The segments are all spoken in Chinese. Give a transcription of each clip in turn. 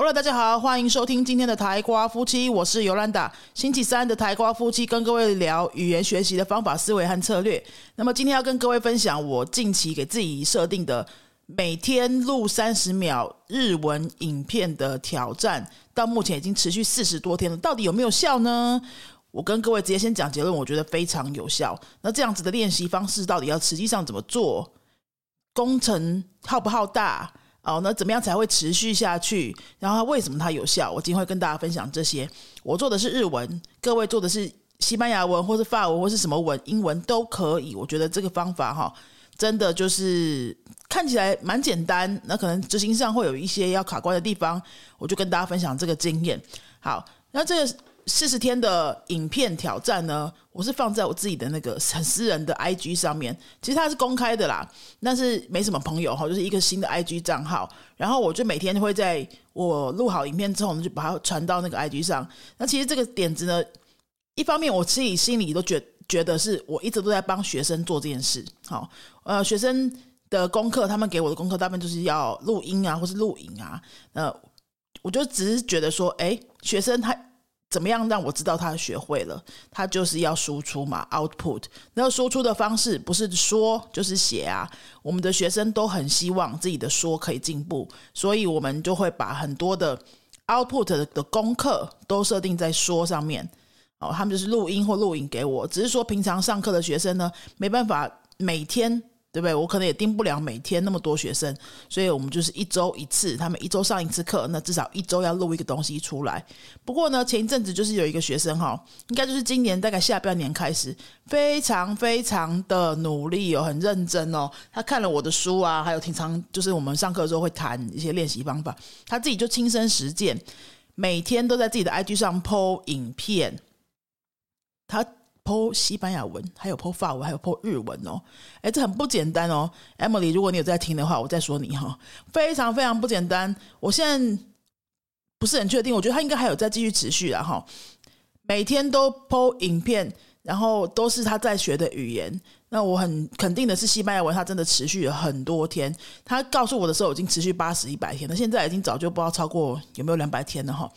Hello，大家好，欢迎收听今天的台瓜夫妻，我是尤兰达。星期三的台瓜夫妻跟各位聊语言学习的方法、思维和策略。那么今天要跟各位分享我近期给自己设定的每天录三十秒日文影片的挑战，到目前已经持续四十多天了，到底有没有效呢？我跟各位直接先讲结论，我觉得非常有效。那这样子的练习方式到底要实际上怎么做？工程浩不浩大？哦，那怎么样才会持续下去？然后它为什么它有效？我今天会跟大家分享这些。我做的是日文，各位做的是西班牙文，或是法文，或是什么文，英文都可以。我觉得这个方法哈，真的就是看起来蛮简单，那可能执行上会有一些要卡关的地方。我就跟大家分享这个经验。好，那这个。四十天的影片挑战呢，我是放在我自己的那个很私人的 IG 上面，其实它是公开的啦，但是没什么朋友哈，就是一个新的 IG 账号，然后我就每天会在我录好影片之后我们，就把它传到那个 IG 上。那其实这个点子呢，一方面我自己心里都觉觉得是我一直都在帮学生做这件事，好，呃，学生的功课，他们给我的功课大部分就是要录音啊，或是录影啊，呃，我就只是觉得说，哎，学生他。怎么样让我知道他学会了？他就是要输出嘛，output。那输出的方式不是说就是写啊。我们的学生都很希望自己的说可以进步，所以我们就会把很多的 output 的功课都设定在说上面。哦，他们就是录音或录影给我。只是说平常上课的学生呢，没办法每天。对不对？我可能也盯不了每天那么多学生，所以我们就是一周一次，他们一周上一次课，那至少一周要录一个东西出来。不过呢，前一阵子就是有一个学生哈，应该就是今年大概下半年开始，非常非常的努力哦，很认真哦。他看了我的书啊，还有平常就是我们上课的时候会谈一些练习方法，他自己就亲身实践，每天都在自己的 IG 上 PO 影片，他。剖西班牙文，还有剖法文，还有剖日文哦，哎，这很不简单哦，Emily，如果你有在听的话，我再说你哈，非常非常不简单。我现在不是很确定，我觉得他应该还有在继续持续的哈，每天都剖影片，然后都是他在学的语言。那我很肯定的是，西班牙文他真的持续了很多天。他告诉我的时候已经持续八十一百天了，现在已经早就不知道超过有没有两百天了哈。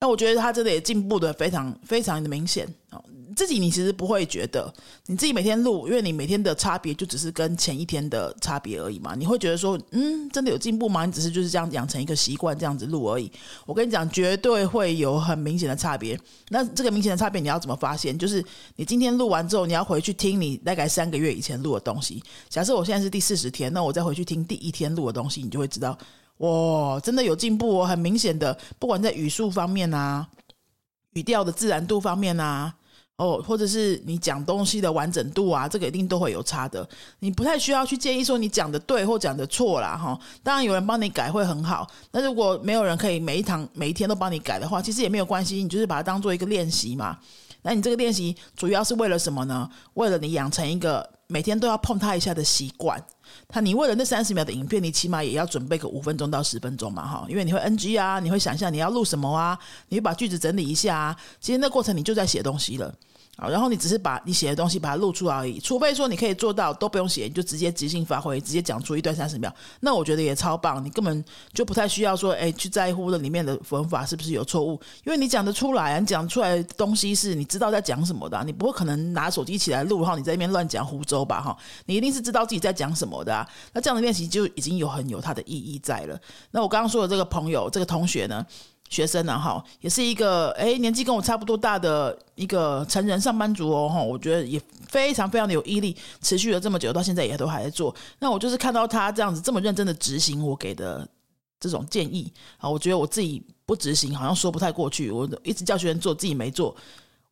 那我觉得他真的也进步的非常非常的明显哦。自己你其实不会觉得，你自己每天录，因为你每天的差别就只是跟前一天的差别而已嘛。你会觉得说，嗯，真的有进步吗？你只是就是这样养成一个习惯，这样子录而已。我跟你讲，绝对会有很明显的差别。那这个明显的差别你要怎么发现？就是你今天录完之后，你要回去听你大概三个月以前录的东西。假设我现在是第四十天，那我再回去听第一天录的东西，你就会知道。哇，真的有进步哦，很明显的，不管在语速方面啊，语调的自然度方面啊，哦，或者是你讲东西的完整度啊，这个一定都会有差的。你不太需要去建议说你讲的对或讲的错啦，哈。当然有人帮你改会很好，那如果没有人可以每一堂每一天都帮你改的话，其实也没有关系，你就是把它当做一个练习嘛。那你这个练习主要是为了什么呢？为了你养成一个每天都要碰它一下的习惯。他，你为了那三十秒的影片，你起码也要准备个五分钟到十分钟嘛，哈，因为你会 NG 啊，你会想象你要录什么啊，你会把句子整理一下啊，其实那过程你就在写东西了。啊，然后你只是把你写的东西把它录出来而已，除非说你可以做到都不用写，你就直接即兴发挥，直接讲出一段三十秒，那我觉得也超棒，你根本就不太需要说，哎，去在乎了里面的文法是不是有错误，因为你讲得出来，你讲出来的东西是你知道在讲什么的，你不会可能拿手机起来录，然后你在那边乱讲胡诌吧，哈，你一定是知道自己在讲什么的，啊。那这样的练习就已经有很有它的意义在了。那我刚刚说的这个朋友，这个同学呢？学生呢，哈，也是一个哎，年纪跟我差不多大的一个成人上班族哦，哈，我觉得也非常非常的有毅力，持续了这么久，到现在也都还在做。那我就是看到他这样子这么认真的执行我给的这种建议啊，我觉得我自己不执行好像说不太过去。我一直叫学生做，自己没做。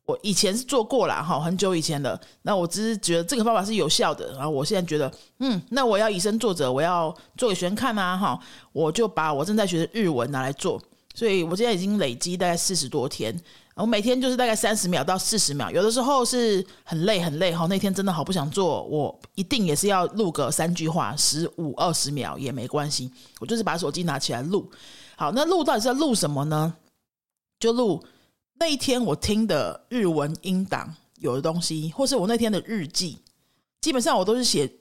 我以前是做过了哈，很久以前的。那我只是觉得这个方法是有效的，然后我现在觉得，嗯，那我要以身作则，我要做给学生看啊，哈，我就把我正在学的日文拿来做。所以我现在已经累积大概四十多天，我每天就是大概三十秒到四十秒，有的时候是很累很累哈，那天真的好不想做，我一定也是要录个三句话，十五二十秒也没关系，我就是把手机拿起来录。好，那录到底是要录什么呢？就录那一天我听的日文音档有的东西，或是我那天的日记，基本上我都是写。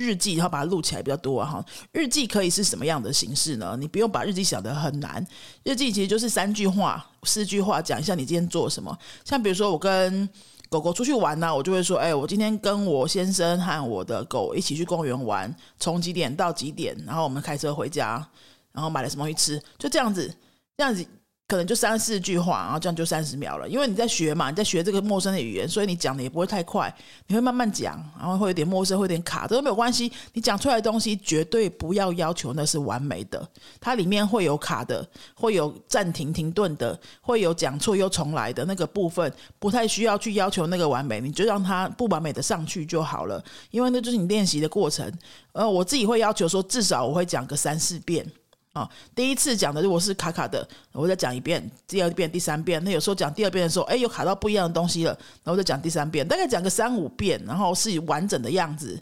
日记，然后把它录起来比较多哈。日记可以是什么样的形式呢？你不用把日记想得很难，日记其实就是三句话、四句话讲一下你今天做什么。像比如说我跟狗狗出去玩呢，我就会说，哎，我今天跟我先生和我的狗一起去公园玩，从几点到几点，然后我们开车回家，然后买了什么东西吃，就这样子，这样子。可能就三四句话，然后这样就三十秒了。因为你在学嘛，你在学这个陌生的语言，所以你讲的也不会太快，你会慢慢讲，然后会有点陌生，会有点卡，这都没有关系。你讲出来的东西绝对不要要求那是完美的，它里面会有卡的，会有暂停停顿的，会有讲错又重来的那个部分，不太需要去要求那个完美，你就让它不完美的上去就好了。因为那就是你练习的过程。呃，我自己会要求说，至少我会讲个三四遍。啊，第一次讲的如果是卡卡的，我再讲一遍，第二遍、第三遍。那有时候讲第二遍的时候，哎，又卡到不一样的东西了，然后再讲第三遍，大概讲个三五遍，然后是完整的样子。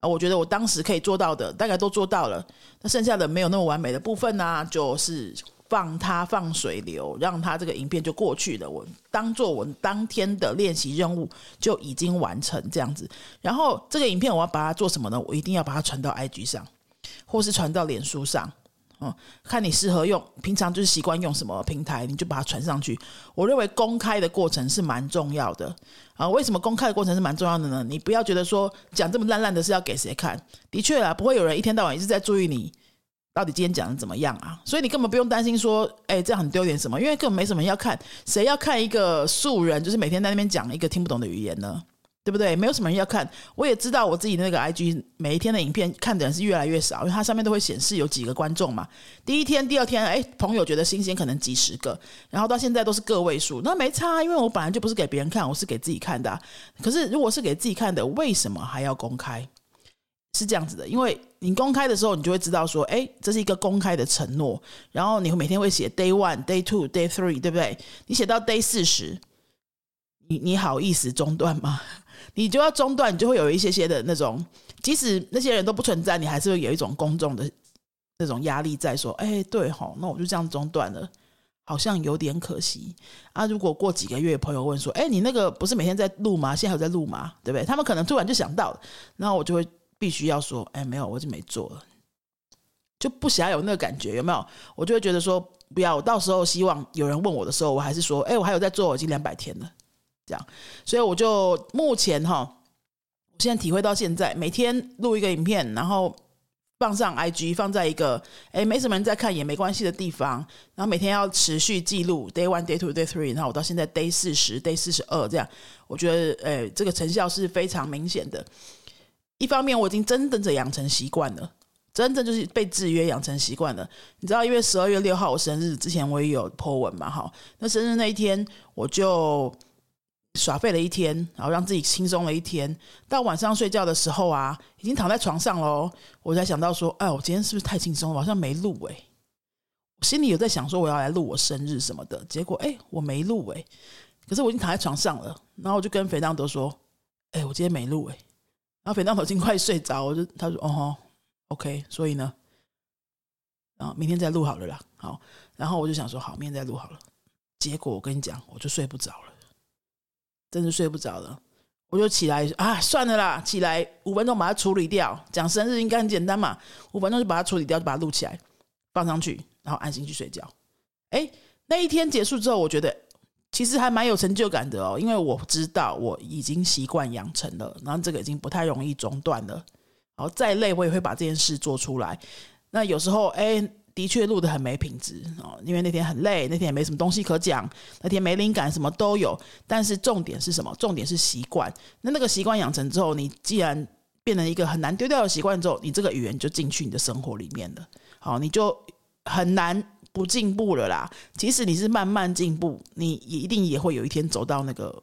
啊，我觉得我当时可以做到的，大概都做到了。那剩下的没有那么完美的部分呢，就是放它放水流，让它这个影片就过去了。我当做我当天的练习任务就已经完成这样子。然后这个影片我要把它做什么呢？我一定要把它传到 IG 上，或是传到脸书上。嗯，看你适合用，平常就是习惯用什么平台，你就把它传上去。我认为公开的过程是蛮重要的啊。为什么公开的过程是蛮重要的呢？你不要觉得说讲这么烂烂的是要给谁看？的确啊，不会有人一天到晚一直在注意你到底今天讲的怎么样啊。所以你根本不用担心说，哎，这样很丢脸什么？因为根本没什么要看，谁要看一个素人，就是每天在那边讲一个听不懂的语言呢？对不对？没有什么人要看，我也知道我自己那个 IG 每一天的影片看的人是越来越少，因为它上面都会显示有几个观众嘛。第一天、第二天，哎，朋友觉得新鲜，可能几十个，然后到现在都是个位数，那没差，因为我本来就不是给别人看，我是给自己看的。可是如果是给自己看的，为什么还要公开？是这样子的，因为你公开的时候，你就会知道说，哎，这是一个公开的承诺，然后你会每天会写 Day One、Day Two、Day Three，对不对？你写到 Day 四十，你你好意思中断吗？你就要中断，你就会有一些些的那种，即使那些人都不存在，你还是会有一种公众的那种压力在说，哎，对哈，那我就这样中断了，好像有点可惜啊。如果过几个月，朋友问说，哎，你那个不是每天在录吗？现在还在录吗？对不对？他们可能突然就想到了，然后我就会必须要说，哎，没有，我就没做了，就不想要有那个感觉，有没有？我就会觉得说，不要，我到时候希望有人问我的时候，我还是说，哎，我还有在做，我已经两百天了。这样，所以我就目前哈，我现在体会到现在，每天录一个影片，然后放上 IG，放在一个哎没什么人在看也没关系的地方，然后每天要持续记录 day one day two day three，然后我到现在 day 四十 day 四十二这样，我觉得哎这个成效是非常明显的。一方面我已经真的养成习惯了，真正就是被制约养成习惯了。你知道，因为十二月六号我生日之前我也有 po 文嘛，哈，那生日那一天我就。耍废了一天，然后让自己轻松了一天。到晚上睡觉的时候啊，已经躺在床上喽，我才想到说：“哎，我今天是不是太轻松了？好像没录哎。”心里有在想说我要来录我生日什么的，结果哎，我没录哎。可是我已经躺在床上了，然后我就跟肥当德说：“哎，我今天没录哎。”然后肥当德已经快睡着，我就他说：“哦吼，OK。”所以呢，然后明天再录好了啦。好，然后我就想说：“好，明天再录好了。”结果我跟你讲，我就睡不着了。真是睡不着了，我就起来啊，算了啦，起来五分钟把它处理掉。讲生日应该很简单嘛，五分钟就把它处理掉，就把它录起来放上去，然后安心去睡觉。哎，那一天结束之后，我觉得其实还蛮有成就感的哦，因为我知道我已经习惯养成了，然后这个已经不太容易中断了。然后再累，我也会把这件事做出来。那有时候，哎。的确录的很没品质哦，因为那天很累，那天也没什么东西可讲，那天没灵感，什么都有。但是重点是什么？重点是习惯。那那个习惯养成之后，你既然变成一个很难丢掉的习惯之后，你这个语言就进去你的生活里面了。好，你就很难不进步了啦。即使你是慢慢进步，你一定也会有一天走到那个。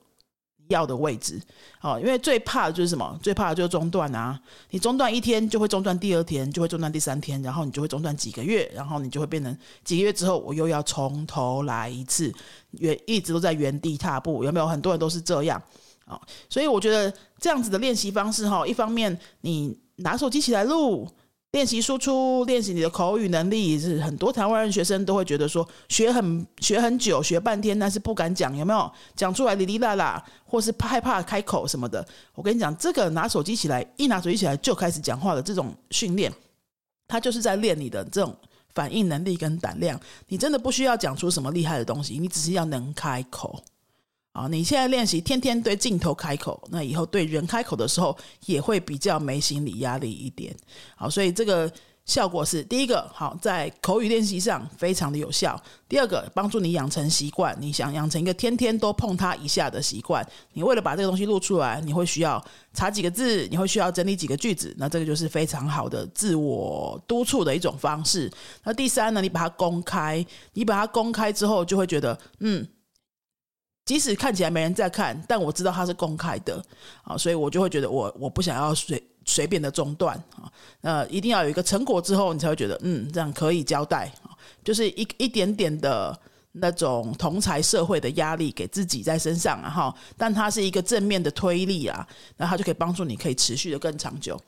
要的位置，哦，因为最怕的就是什么？最怕的就是中断啊！你中断一天，就会中断第二天，就会中断第三天，然后你就会中断几个月，然后你就会变成几个月之后，我又要从头来一次，原一直都在原地踏步，有没有？很多人都是这样啊，所以我觉得这样子的练习方式，哈，一方面你拿手机起来录，练习输出，练习你的口语能力，是很多台湾人学生都会觉得说学很学很久，学半天，但是不敢讲，有没有讲出来哩哩啦啦，或是害怕开口什么的？我跟你讲，这个拿手机起来，一拿手机起来就开始讲话的这种训练，它就是在练你的这种反应能力跟胆量。你真的不需要讲出什么厉害的东西，你只是要能开口。啊，你现在练习天天对镜头开口，那以后对人开口的时候也会比较没心理压力一点。好，所以这个效果是第一个，好在口语练习上非常的有效。第二个，帮助你养成习惯，你想养成一个天天都碰它一下的习惯。你为了把这个东西录出来，你会需要查几个字，你会需要整理几个句子，那这个就是非常好的自我督促的一种方式。那第三呢，你把它公开，你把它公开之后，就会觉得嗯。即使看起来没人在看，但我知道它是公开的啊，所以我就会觉得我我不想要随随便的中断啊，呃，一定要有一个成果之后，你才会觉得嗯，这样可以交代啊，就是一一点点的那种同才社会的压力给自己在身上啊哈，但它是一个正面的推力啊，那它就可以帮助你可以持续的更长久。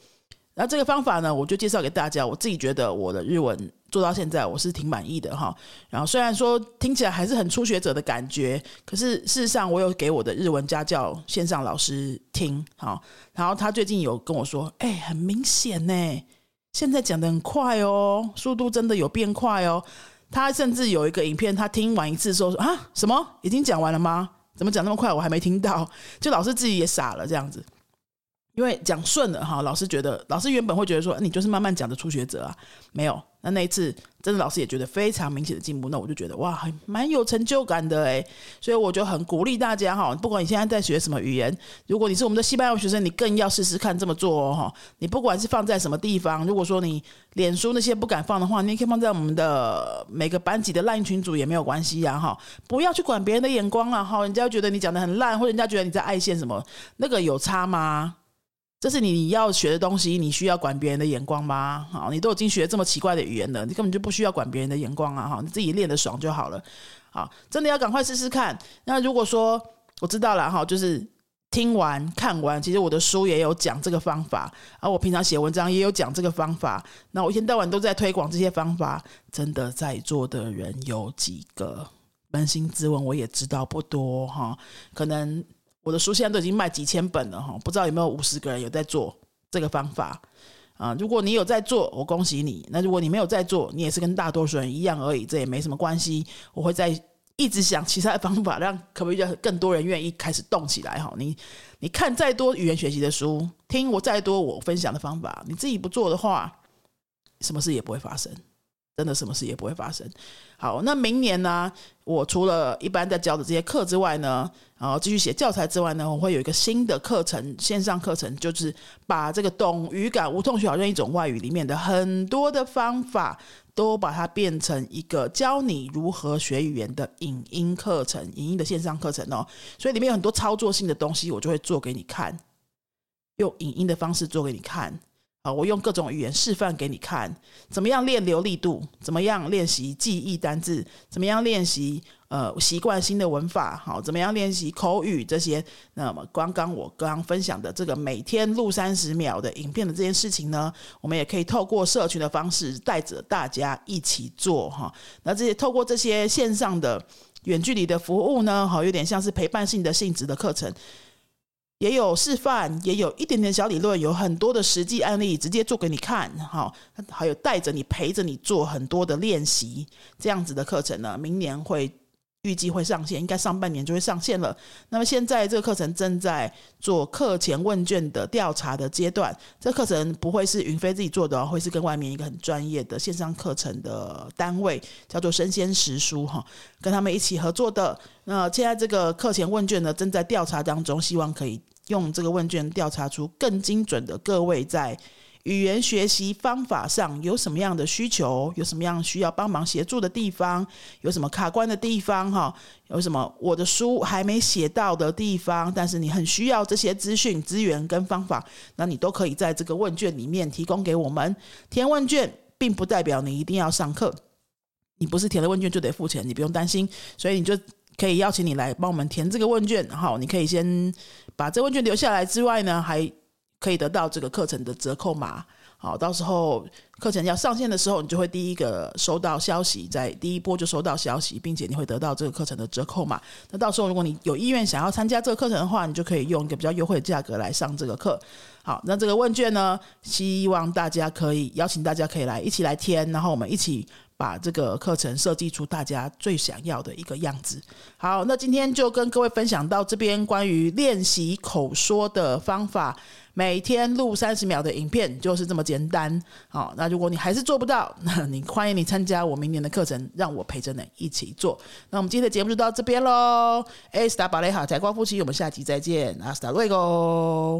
然后这个方法呢，我就介绍给大家。我自己觉得我的日文做到现在，我是挺满意的哈。然后虽然说听起来还是很初学者的感觉，可是事实上我有给我的日文家教线上老师听哈。然后他最近有跟我说，哎，很明显呢，现在讲的很快哦，速度真的有变快哦。他甚至有一个影片，他听完一次说啊，什么已经讲完了吗？怎么讲那么快？我还没听到，就老师自己也傻了这样子。因为讲顺了哈，老师觉得老师原本会觉得说你就是慢慢讲的初学者啊，没有。那那一次真的老师也觉得非常明显的进步，那我就觉得哇，蛮有成就感的诶。所以我就很鼓励大家哈，不管你现在在学什么语言，如果你是我们的西班牙学生，你更要试试看这么做哦哈。你不管是放在什么地方，如果说你脸书那些不敢放的话，你也可以放在我们的每个班级的烂群组也没有关系呀哈。不要去管别人的眼光了哈，人家觉得你讲的很烂，或者人家觉得你在爱线什么，那个有差吗？这是你要学的东西，你需要管别人的眼光吗？好，你都已经学这么奇怪的语言了，你根本就不需要管别人的眼光啊！哈，你自己练的爽就好了。好，真的要赶快试试看。那如果说我知道了哈，就是听完看完，其实我的书也有讲这个方法，而我平常写文章也有讲这个方法。那我一天到晚都在推广这些方法，真的在座的人有几个？扪心自问，我也知道不多哈，可能。我的书现在都已经卖几千本了哈，不知道有没有五十个人有在做这个方法啊？如果你有在做，我恭喜你；那如果你没有在做，你也是跟大多数人一样而已，这也没什么关系。我会在一直想其他的方法，让可不可以让更多人愿意开始动起来哈？你你看再多语言学习的书，听我再多我分享的方法，你自己不做的话，什么事也不会发生。真的什么事也不会发生。好，那明年呢？我除了一般在教的这些课之外呢，然后继续写教材之外呢，我会有一个新的课程，线上课程，就是把这个懂语感无痛学好任一种外语里面的很多的方法，都把它变成一个教你如何学语言的影音课程，影音的线上课程哦。所以里面有很多操作性的东西，我就会做给你看，用影音的方式做给你看。啊，我用各种语言示范给你看，怎么样练流利度，怎么样练习记忆单字，怎么样练习呃习惯新的文法，好，怎么样练习口语这些。那么刚刚我刚刚分享的这个每天录三十秒的影片的这件事情呢，我们也可以透过社群的方式带着大家一起做哈。那这些透过这些线上的远距离的服务呢，好，有点像是陪伴性的性质的课程。也有示范，也有一点点小理论，有很多的实际案例直接做给你看，哈，还有带着你陪着你做很多的练习，这样子的课程呢，明年会预计会上线，应该上半年就会上线了。那么现在这个课程正在做课前问卷的调查的阶段，这课程不会是云飞自己做的，会是跟外面一个很专业的线上课程的单位，叫做生鲜食书哈，跟他们一起合作的。那现在这个课前问卷呢，正在调查当中，希望可以。用这个问卷调查出更精准的各位在语言学习方法上有什么样的需求，有什么样需要帮忙协助的地方，有什么卡关的地方，哈，有什么我的书还没写到的地方，但是你很需要这些资讯、资源跟方法，那你都可以在这个问卷里面提供给我们。填问卷并不代表你一定要上课，你不是填了问卷就得付钱，你不用担心，所以你就。可以邀请你来帮我们填这个问卷，好，你可以先把这问卷留下来之外呢，还可以得到这个课程的折扣码。好，到时候课程要上线的时候，你就会第一个收到消息，在第一波就收到消息，并且你会得到这个课程的折扣码。那到时候如果你有意愿想要参加这个课程的话，你就可以用一个比较优惠的价格来上这个课。好，那这个问卷呢，希望大家可以邀请大家可以来一起来填，然后我们一起把这个课程设计出大家最想要的一个样子。好，那今天就跟各位分享到这边关于练习口说的方法，每天录三十秒的影片就是这么简单。好，那如果你还是做不到，那你欢迎你参加我明年的课程，让我陪着你一起做。那我们今天的节目就到这边喽。哎，斯达巴雷哈，台光夫妻，我们下集再见，阿斯达瑞哥。